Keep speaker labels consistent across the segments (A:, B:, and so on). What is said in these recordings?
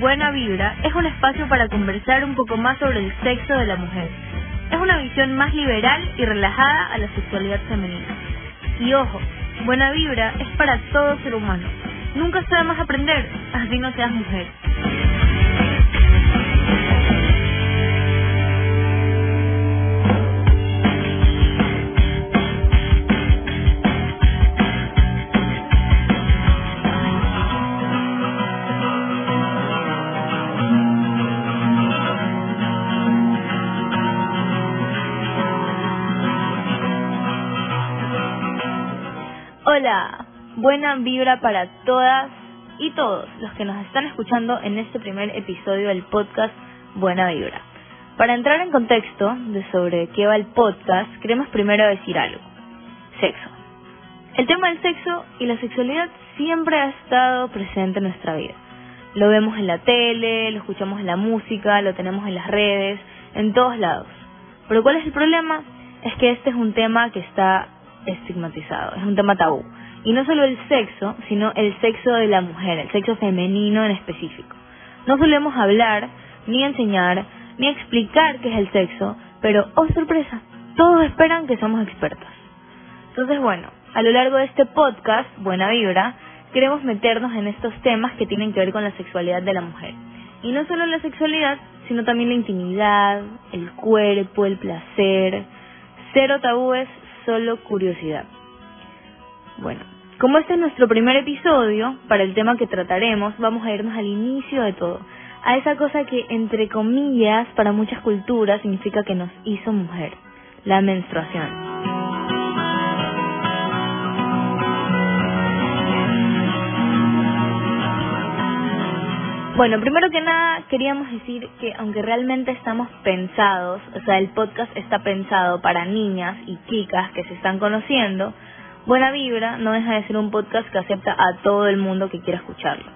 A: Buena Vibra es un espacio para conversar un poco más sobre el sexo de la mujer. Es una visión más liberal y relajada a la sexualidad femenina. Y ojo, Buena Vibra es para todo ser humano. Nunca más aprender, así no seas mujer. Hola, buena vibra para todas y todos los que nos están escuchando en este primer episodio del podcast Buena Vibra. Para entrar en contexto de sobre qué va el podcast, queremos primero decir algo. Sexo. El tema del sexo y la sexualidad siempre ha estado presente en nuestra vida. Lo vemos en la tele, lo escuchamos en la música, lo tenemos en las redes, en todos lados. Pero ¿cuál es el problema? Es que este es un tema que está estigmatizado, es un tema tabú. Y no solo el sexo, sino el sexo de la mujer, el sexo femenino en específico. No solemos hablar, ni enseñar, ni explicar qué es el sexo, pero, oh sorpresa, todos esperan que somos expertos. Entonces, bueno, a lo largo de este podcast, Buena Vibra, queremos meternos en estos temas que tienen que ver con la sexualidad de la mujer. Y no solo la sexualidad, sino también la intimidad, el cuerpo, el placer. Cero tabúes, solo curiosidad. Bueno, como este es nuestro primer episodio, para el tema que trataremos, vamos a irnos al inicio de todo, a esa cosa que, entre comillas, para muchas culturas significa que nos hizo mujer, la menstruación. Bueno, primero que nada queríamos decir que aunque realmente estamos pensados, o sea, el podcast está pensado para niñas y chicas que se están conociendo, Buena Vibra no deja de ser un podcast que acepta a todo el mundo que quiera escucharlo.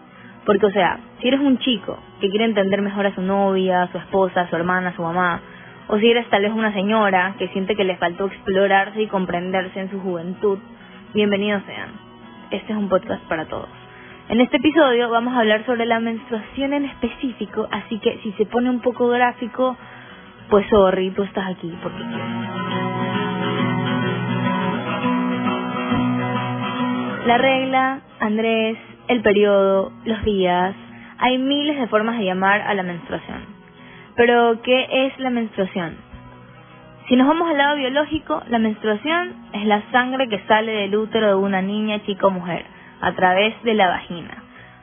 A: Porque, o sea, si eres un chico que quiere entender mejor a su novia, a su esposa, a su hermana, su mamá, o si eres tal vez una señora que siente que le faltó explorarse y comprenderse en su juventud, bienvenidos sean. Este es un podcast para todos. En este episodio vamos a hablar sobre la menstruación en específico, así que si se pone un poco gráfico, pues sorry, tú estás aquí porque. La regla, Andrés, el periodo, los días, hay miles de formas de llamar a la menstruación. Pero, ¿qué es la menstruación? Si nos vamos al lado biológico, la menstruación es la sangre que sale del útero de una niña, chica o mujer a través de la vagina.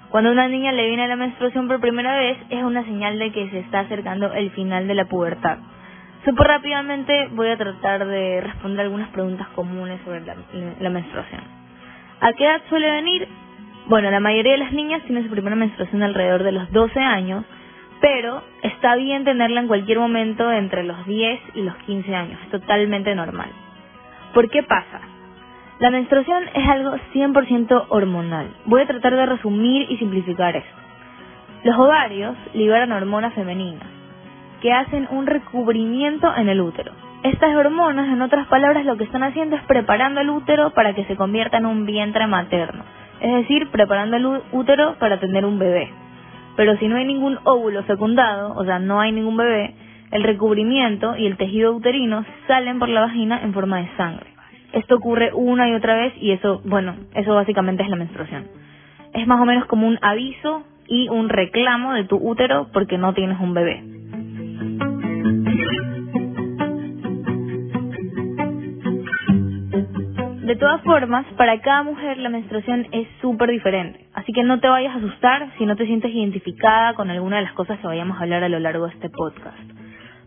A: Cuando una niña le viene la menstruación por primera vez es una señal de que se está acercando el final de la pubertad. Súper rápidamente voy a tratar de responder algunas preguntas comunes sobre la, la, menstruación. ¿A qué edad suele venir? Bueno, la mayoría de las niñas tienen su primera menstruación alrededor de los 12 años, pero está bien tenerla en cualquier momento entre los 10 y los 15 años, es totalmente normal. ¿Por qué pasa? La menstruación es algo 100% hormonal. Voy a tratar de resumir y simplificar esto. Los ovarios liberan hormonas femeninas que hacen un recubrimiento en el útero. Estas hormonas, en otras palabras, lo que están haciendo es preparando el útero para que se convierta en un vientre materno, es decir, preparando el útero para tener un bebé. Pero si no hay ningún óvulo fecundado, o sea, no hay ningún bebé, el recubrimiento y el tejido uterino salen por la vagina en forma de sangre. Esto ocurre una y otra vez y eso, bueno, eso básicamente es la menstruación. Es más o menos como un aviso y un reclamo de tu útero porque no tienes un bebé. De todas formas, para cada mujer la menstruación es súper diferente, así que no te vayas a asustar si no te sientes identificada con alguna de las cosas que vayamos a hablar a lo largo de este podcast.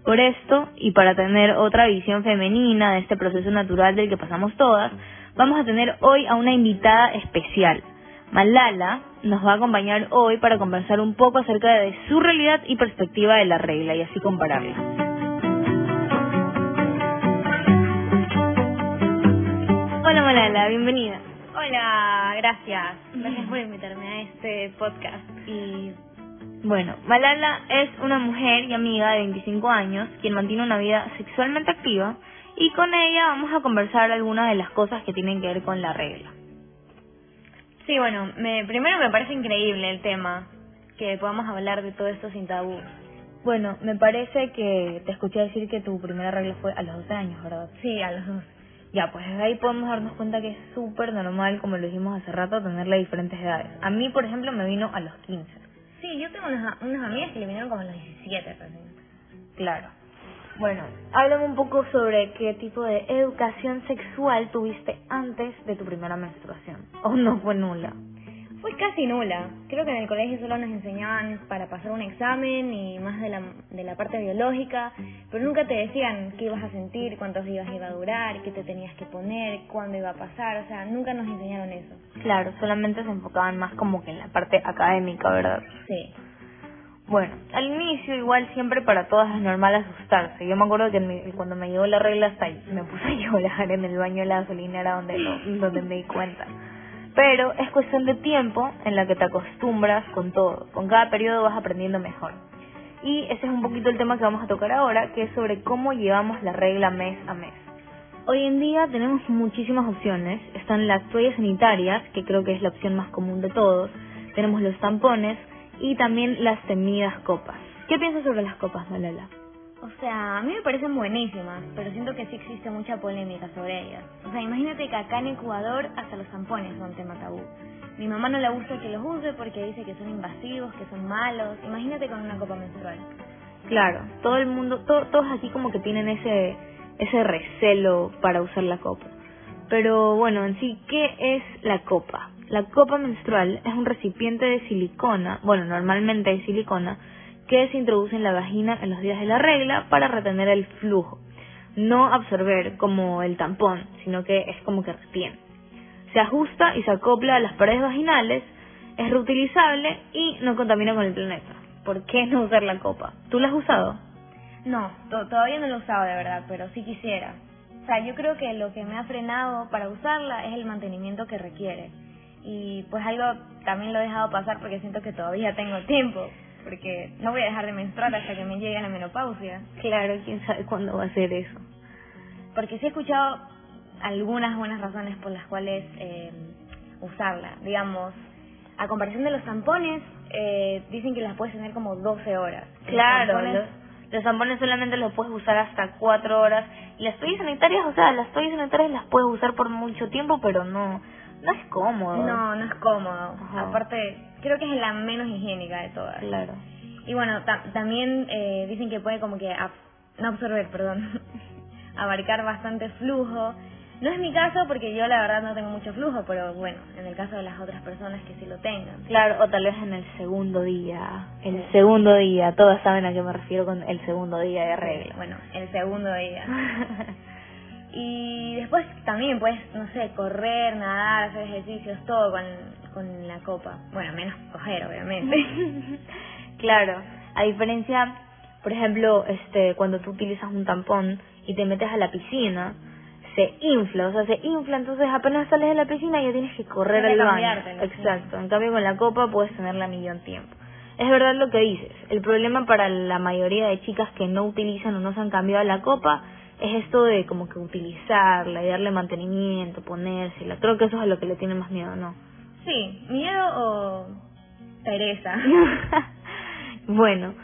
A: Por esto, y para tener otra visión femenina de este proceso natural del que pasamos todas, vamos a tener hoy a una invitada especial. Malala nos va a acompañar hoy para conversar un poco acerca de su realidad y perspectiva de la regla y así compararla. Hola Malala, bienvenida.
B: Hola, gracias. Gracias por invitarme a este podcast y
A: bueno, Malala es una mujer y amiga de 25 años quien mantiene una vida sexualmente activa y con ella vamos a conversar algunas de las cosas que tienen que ver con la regla.
B: Sí, bueno, me, primero me parece increíble el tema. que podamos hablar de todo esto sin tabú.
A: Bueno, me parece que te escuché decir que tu primera regla fue a los 12 años, ¿verdad?
B: Sí, a los dos.
A: Ya, pues desde ahí podemos darnos cuenta que es súper normal, como lo dijimos hace rato, tenerle diferentes edades. A mí, por ejemplo, me vino a los 15.
B: Sí, yo tengo unas, unas amigas que le vinieron como a los 17 recién.
A: Claro. Bueno, háblame un poco sobre qué tipo de educación sexual tuviste antes de tu primera menstruación. ¿O no fue nula?
B: Fue casi nula. Creo que en el colegio solo nos enseñaban para pasar un examen y más de la, de la parte biológica, pero nunca te decían qué ibas a sentir, cuántos días iba a durar, qué te tenías que poner, cuándo iba a pasar, o sea, nunca nos enseñaron eso.
A: Claro, solamente se enfocaban más como que en la parte académica, ¿verdad?
B: Sí.
A: Bueno, al inicio igual siempre para todas es normal asustarse. Yo me acuerdo que mi- cuando me llegó la regla hasta ahí, me puse a llorar en el baño de la gasolinera donde, donde me di cuenta. Pero es cuestión de tiempo en la que te acostumbras con todo. Con cada periodo vas aprendiendo mejor. Y ese es un poquito el tema que vamos a tocar ahora, que es sobre cómo llevamos la regla mes a mes. Hoy en día tenemos muchísimas opciones. Están las toallas sanitarias, que creo que es la opción más común de todos. Tenemos los tampones y también las temidas copas. ¿Qué piensas sobre las copas, Malala?
B: O sea, a mí me parecen buenísimas, pero siento que sí existe mucha polémica sobre ellas. O sea, imagínate que acá en Ecuador hasta los tampones son tema tabú. Mi mamá no le gusta que los use porque dice que son invasivos, que son malos. Imagínate con una copa menstrual.
A: Claro, todo el mundo, to- todos aquí como que tienen ese, ese recelo para usar la copa. Pero bueno, en sí, ¿qué es la copa? La copa menstrual es un recipiente de silicona, bueno, normalmente de silicona, que se introduce en la vagina en los días de la regla para retener el flujo. No absorber como el tampón, sino que es como que retiene. Se ajusta y se acopla a las paredes vaginales, es reutilizable y no contamina con el planeta. ¿Por qué no usar la copa? ¿Tú la has usado?
B: No, to- todavía no lo he usado de verdad, pero sí quisiera. O sea, yo creo que lo que me ha frenado para usarla es el mantenimiento que requiere. Y pues algo también lo he dejado pasar porque siento que todavía tengo tiempo. Porque no voy a dejar de menstruar hasta que me llegue la menopausia.
A: Claro, quién sabe cuándo va a ser eso.
B: Porque sí he escuchado algunas buenas razones por las cuales eh, usarla. Digamos, a comparación de los tampones, eh, dicen que las puedes tener como 12 horas. Los
A: Claro,
B: tampones-
A: los, los tampones solamente los puedes usar hasta cuatro horas. Y las toallas sanitarias, o sea, las toallas sanitarias las puedes usar por mucho tiempo, pero no, no es cómodo.
B: No, no es cómodo.
A: Ajá.
B: Aparte, creo que es la menos higiénica de todas.
A: Claro.
B: Y bueno, ta- también eh, dicen que puede como que, ab- no absorber, perdón, abarcar bastante flujo. No es mi caso porque yo la verdad no tengo mucho flujo, pero bueno, en el caso de las otras personas que sí lo tengan.
A: Claro, o tal vez en el segundo día. El segundo día, todas saben a qué me refiero con el segundo día de regla.
B: Bueno, el segundo día. Y después también puedes, no sé, correr, nadar, hacer ejercicios, todo con, con la copa. Bueno, menos coger, obviamente.
A: claro, a diferencia, por ejemplo, este, cuando tú utilizas un tampón y te metes a la piscina, se infla, o sea, se infla, entonces apenas sales de la piscina ya tienes que correr
B: Tienes
A: al baño. Exacto, en cambio con la copa puedes tenerla a millón tiempo. Es verdad lo que dices, el problema para la mayoría de chicas que no utilizan o no se han cambiado la copa es esto de como que utilizarla y darle mantenimiento, ponérsela. Creo que eso es a lo que le tiene más miedo, ¿no?
B: Sí, miedo o pereza.
A: bueno,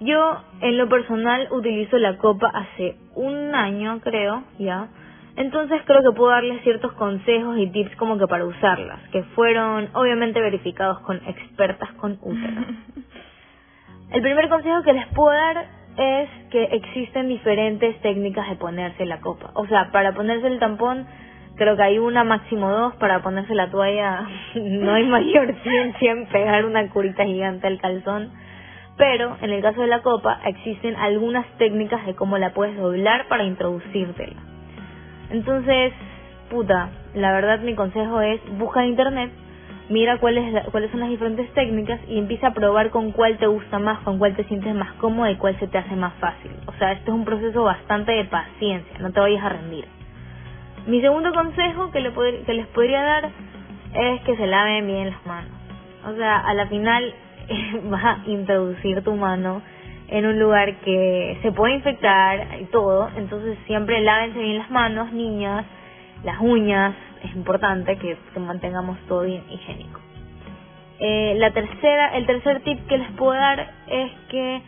A: yo en lo personal utilizo la copa hace un año, creo, ya. Entonces creo que puedo darles ciertos consejos y tips como que para usarlas, que fueron obviamente verificados con expertas con útero. El primer consejo que les puedo dar es que existen diferentes técnicas de ponerse la copa. O sea, para ponerse el tampón, creo que hay una, máximo dos. Para ponerse la toalla, no hay mayor ciencia en pegar una curita gigante al calzón. Pero en el caso de la copa, existen algunas técnicas de cómo la puedes doblar para introducírtela. Entonces, puta, la verdad mi consejo es busca en internet, mira cuáles cuáles son las diferentes técnicas y empieza a probar con cuál te gusta más, con cuál te sientes más cómodo y cuál se te hace más fácil. O sea, esto es un proceso bastante de paciencia, no te vayas a rendir. Mi segundo consejo que, le que les podría dar es que se laven bien las manos. O sea, a la final vas a introducir tu mano en un lugar que se puede infectar y todo, entonces siempre lávense bien las manos, niñas, las uñas, es importante que, que mantengamos todo bien higiénico. Eh, la tercera, el tercer tip que les puedo dar es que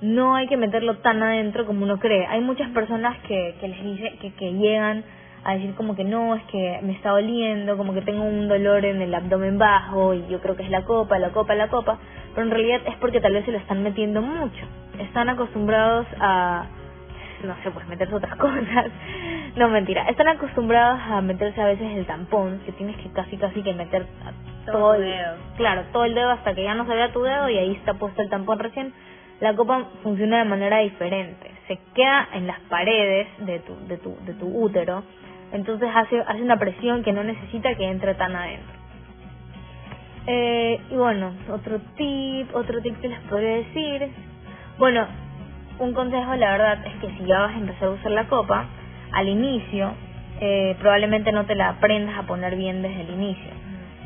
A: no hay que meterlo tan adentro como uno cree. Hay muchas personas que, que les dice que, que llegan a decir como que no, es que me está doliendo, como que tengo un dolor en el abdomen bajo y yo creo que es la copa, la copa, la copa, pero en realidad es porque tal vez se lo están metiendo mucho. Están acostumbrados a, no sé, pues meterse otras cosas. No, mentira. Están acostumbrados a meterse a veces el tampón, que tienes que casi casi que meter todo, el dedo. Claro, todo el dedo hasta que ya no se vea tu dedo y ahí está puesto el tampón recién. La copa funciona de manera diferente. Se queda en las paredes de tu, de tu, de tu útero entonces hace, hace una presión que no necesita que entre tan adentro. Eh, y bueno, otro tip, otro tip que les podría decir. Bueno, un consejo la verdad es que si ya vas a empezar a usar la copa, al inicio eh, probablemente no te la aprendas a poner bien desde el inicio.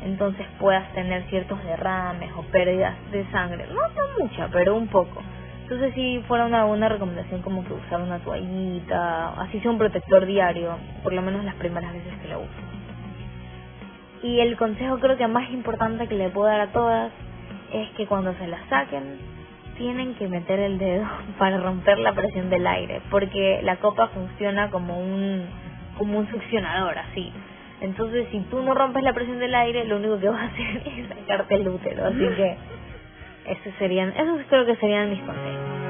A: Entonces puedas tener ciertos derrames o pérdidas de sangre. No tan mucha, pero un poco. Entonces si fuera una buena recomendación como que usar una toallita, así sea un protector diario, por lo menos las primeras veces que lo uso. Y el consejo creo que más importante que le puedo dar a todas es que cuando se la saquen tienen que meter el dedo para romper la presión del aire, porque la copa funciona como un como un succionador así. Entonces, si tú no rompes la presión del aire, lo único que vas a hacer es sacarte el útero, así que esos serían, esos creo que serían mis consejos.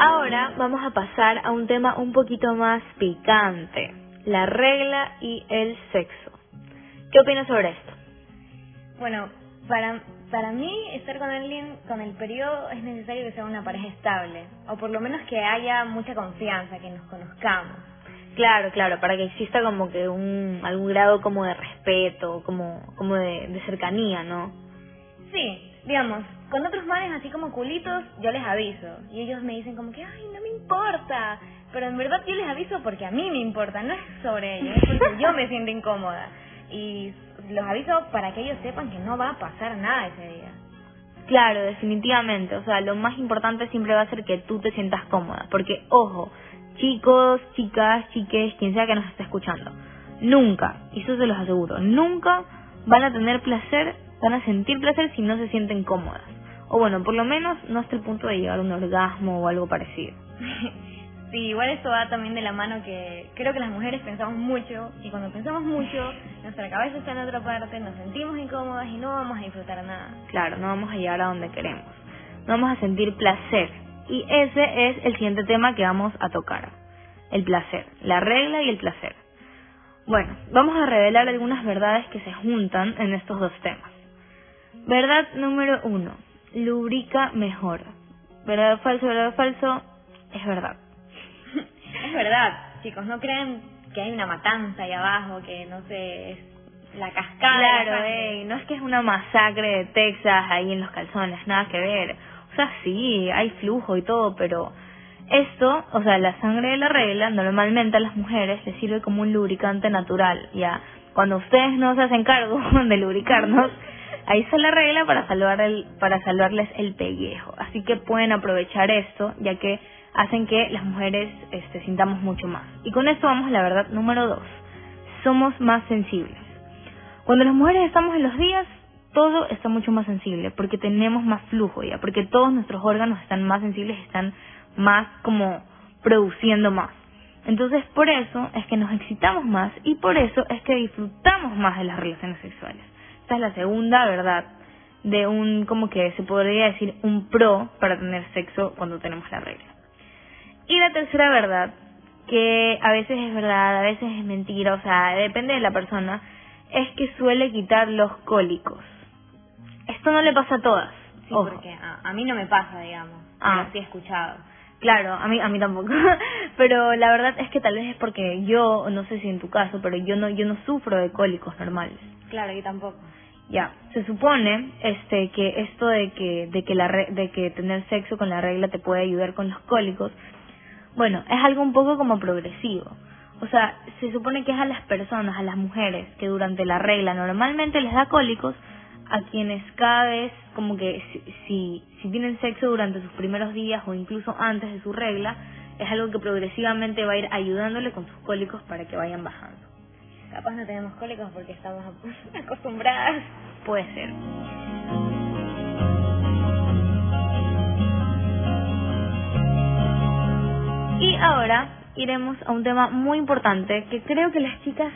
A: Ahora vamos a pasar a un tema un poquito más picante, la regla y el sexo. ¿Qué opinas sobre esto?
B: Bueno, para, para mí estar con alguien con el periodo es necesario que sea una pareja estable, o por lo menos que haya mucha confianza, que nos conozcamos.
A: Claro, claro, para que exista como que un algún grado como de respeto, como como de, de cercanía, ¿no?
B: Sí, digamos, con otros manes así como culitos, yo les aviso. Y ellos me dicen como que, ay, no me importa. Pero en verdad yo les aviso porque a mí me importa, no es sobre ellos, es porque yo me siento incómoda. Y los aviso para que ellos sepan que no va a pasar nada ese día.
A: Claro, definitivamente. O sea, lo más importante siempre va a ser que tú te sientas cómoda. Porque, ojo, chicos, chicas, chiques, quien sea que nos esté escuchando, nunca, y eso se los aseguro, nunca van a tener placer, van a sentir placer si no se sienten cómodas. O bueno, por lo menos no hasta el punto de llegar a un orgasmo o algo parecido.
B: Sí, igual eso va también de la mano que creo que las mujeres pensamos mucho y cuando pensamos mucho, nuestra cabeza está en otra parte, nos sentimos incómodas y no vamos a disfrutar nada.
A: Claro, no vamos a llegar a donde queremos. No vamos a sentir placer y ese es el siguiente tema que vamos a tocar. El placer, la regla y el placer. Bueno, vamos a revelar algunas verdades que se juntan en estos dos temas. Verdad número uno, lubrica mejor. Verdad falso, verdad falso, es verdad.
B: Es verdad, chicos, no creen que hay una matanza ahí abajo, que no sé, es la cascada.
A: Claro, no es que es una masacre de Texas ahí en los calzones, nada que ver sí, hay flujo y todo, pero esto, o sea, la sangre de la regla, normalmente a las mujeres les sirve como un lubricante natural, ya. Cuando ustedes no se hacen cargo de lubricarnos, ahí está la regla para salvar el, para salvarles el pellejo. Así que pueden aprovechar esto, ya que hacen que las mujeres este, sintamos mucho más. Y con esto vamos a la verdad número dos. Somos más sensibles. Cuando las mujeres estamos en los días, todo está mucho más sensible porque tenemos más flujo ya, porque todos nuestros órganos están más sensibles, están más como produciendo más. Entonces por eso es que nos excitamos más y por eso es que disfrutamos más de las relaciones sexuales. Esta es la segunda verdad de un, como que se podría decir, un pro para tener sexo cuando tenemos la regla. Y la tercera verdad, que a veces es verdad, a veces es mentira, o sea, depende de la persona, es que suele quitar los cólicos. Esto no le pasa a todas.
B: Sí, porque a, mí no me pasa, digamos. Ah. sí he escuchado.
A: Claro, a mí a mí tampoco. pero la verdad es que tal vez es porque yo, no sé si en tu caso, pero yo no yo no sufro de cólicos normales.
B: Claro, yo tampoco.
A: Ya, se supone este que esto de que de que la de que tener sexo con la regla te puede ayudar con los cólicos. Bueno, es algo un poco como progresivo. O sea, se supone que es a las personas, a las mujeres que durante la regla normalmente les da cólicos, a quienes cada vez como que si, si, tienen sexo durante sus primeros días o incluso antes de su regla, es algo que progresivamente va a ir ayudándole con sus cólicos para que vayan bajando.
B: Capaz no tenemos cólicos porque estamos acostumbradas.
A: Puede ser. Y ahora iremos a un tema muy importante que creo que las chicas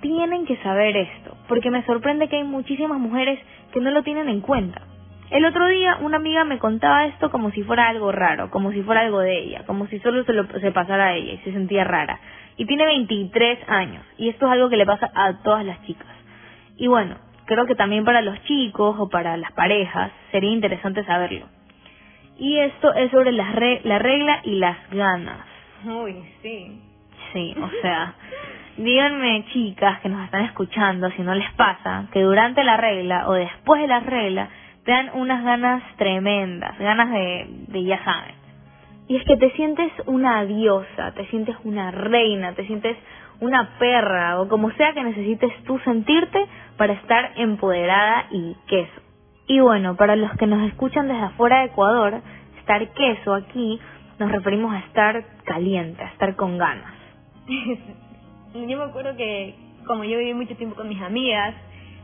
A: tienen que saber esto, porque me sorprende que hay muchísimas mujeres que no lo tienen en cuenta. El otro día una amiga me contaba esto como si fuera algo raro, como si fuera algo de ella, como si solo se, lo, se pasara a ella y se sentía rara. Y tiene 23 años y esto es algo que le pasa a todas las chicas. Y bueno, creo que también para los chicos o para las parejas sería interesante saberlo. Y esto es sobre la, la regla y las ganas.
B: Uy, sí.
A: Sí, o sea, díganme chicas que nos están escuchando si no les pasa que durante la regla o después de la regla te dan unas ganas tremendas, ganas de, de ya saben. Y es que te sientes una diosa, te sientes una reina, te sientes una perra o como sea que necesites tú sentirte para estar empoderada y queso. Y bueno, para los que nos escuchan desde afuera de Ecuador, estar queso aquí nos referimos a estar caliente, a estar con ganas.
B: yo me acuerdo que como yo viví mucho tiempo con mis amigas,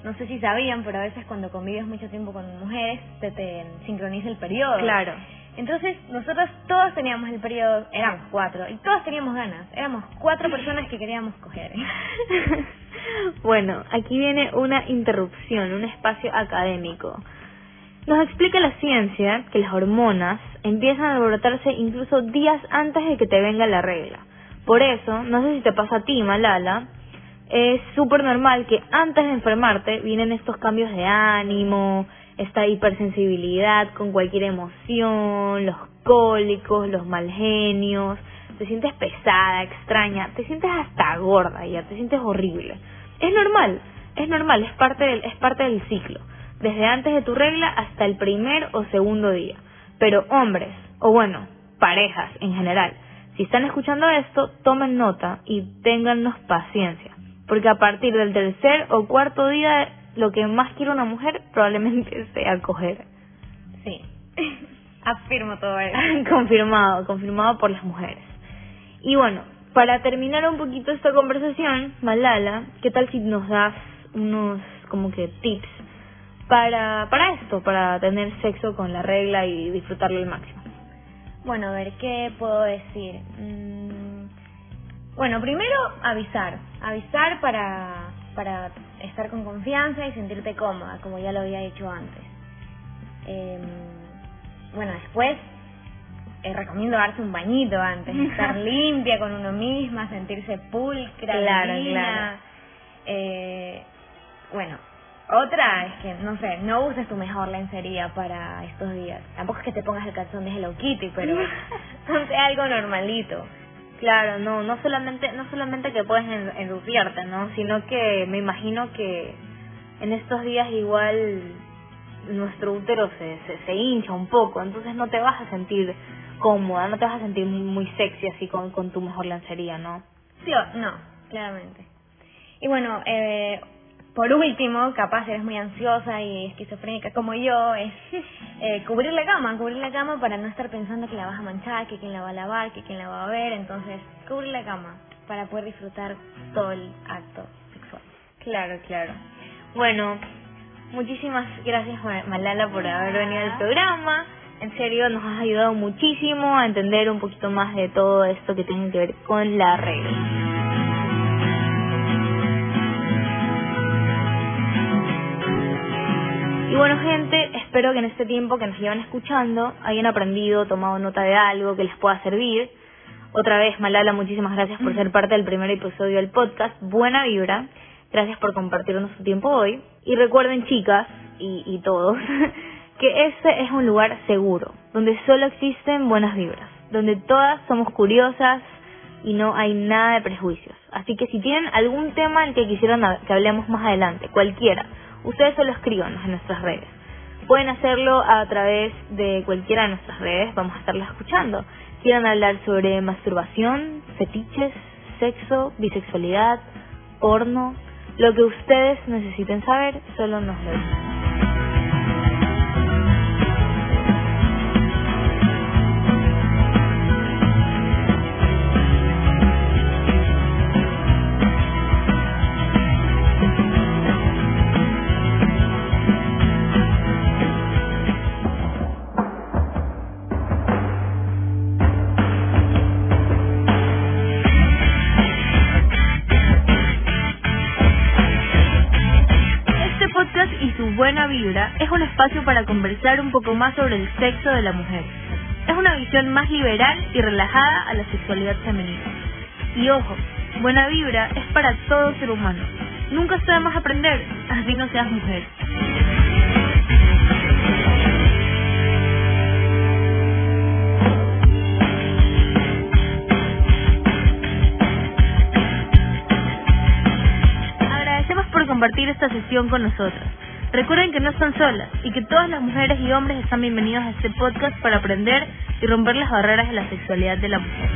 B: no sé si sabían, pero a veces cuando convives mucho tiempo con mujeres, te, te sincroniza el periodo.
A: Claro.
B: Entonces, nosotros todos teníamos el periodo, éramos cuatro, y todos teníamos ganas. Éramos cuatro personas que queríamos coger.
A: bueno, aquí viene una interrupción, un espacio académico. Nos explica la ciencia que las hormonas empiezan a alborotarse incluso días antes de que te venga la regla. Por eso, no sé si te pasa a ti, Malala, es súper normal que antes de enfermarte vienen estos cambios de ánimo, esta hipersensibilidad con cualquier emoción, los cólicos, los mal genios, te sientes pesada, extraña, te sientes hasta gorda ya, te sientes horrible. Es normal, es normal, es parte del, es parte del ciclo, desde antes de tu regla hasta el primer o segundo día. Pero hombres, o bueno, parejas en general, si están escuchando esto, tomen nota y téngannos paciencia, porque a partir del tercer o cuarto día lo que más quiere una mujer probablemente sea coger.
B: Sí, afirmo todo eso.
A: confirmado, confirmado por las mujeres. Y bueno, para terminar un poquito esta conversación, Malala, ¿qué tal si nos das unos como que tips para, para esto, para tener sexo con la regla y disfrutarlo al máximo?
B: Bueno, a ver, ¿qué puedo decir? Mm, bueno, primero avisar, avisar para, para estar con confianza y sentirte cómoda, como ya lo había hecho antes. Eh, bueno, después eh, recomiendo darse un bañito antes, estar limpia con uno misma, sentirse pulcra,
A: claro, claro.
B: Eh, bueno, otra es que, no sé, no uses tu mejor lencería para estos días. Tampoco es que te pongas el calzón de Hello Kitty, pero ponte algo normalito.
A: Claro, no, no solamente, no solamente que puedes enrufiarte, ¿no? Sino que me imagino que en estos días igual nuestro útero se, se, hincha un poco, entonces no te vas a sentir cómoda, no te vas a sentir muy sexy así con, con tu mejor lencería, ¿no?
B: Sí, no, claramente. Y bueno, eh, por último, capaz eres muy ansiosa y esquizofrénica como yo, es eh, cubrir la cama, cubrir la cama para no estar pensando que la vas a manchar, que quién la va a lavar, que quién la va a ver, entonces cubrir la cama para poder disfrutar todo el acto sexual.
A: Claro, claro. Bueno, muchísimas gracias Malala por haber venido al programa. En serio, nos has ayudado muchísimo a entender un poquito más de todo esto que tiene que ver con la regla. Bueno, gente, espero que en este tiempo que nos llevan escuchando hayan aprendido, tomado nota de algo que les pueda servir. Otra vez, Malala, muchísimas gracias por ser parte del primer episodio del podcast. Buena vibra. Gracias por compartirnos su tiempo hoy. Y recuerden, chicas, y, y todos, que este es un lugar seguro, donde solo existen buenas vibras, donde todas somos curiosas y no hay nada de prejuicios. Así que si tienen algún tema al que quisieran que hablemos más adelante, cualquiera, ustedes solo escríbanos en nuestras redes. Pueden hacerlo a través de cualquiera de nuestras redes, vamos a estarlas escuchando. Quieran hablar sobre masturbación, fetiches, sexo, bisexualidad, porno, lo que ustedes necesiten saber, solo nos lo. Un espacio para conversar un poco más sobre el sexo de la mujer. Es una visión más liberal y relajada a la sexualidad femenina. Y ojo, Buena Vibra es para todo ser humano. Nunca está más aprender, así no seas mujer. Agradecemos por compartir esta sesión con nosotros. Recuerden que no están solas y que todas las mujeres y hombres están bienvenidos a este podcast para aprender y romper las barreras de la sexualidad de la mujer.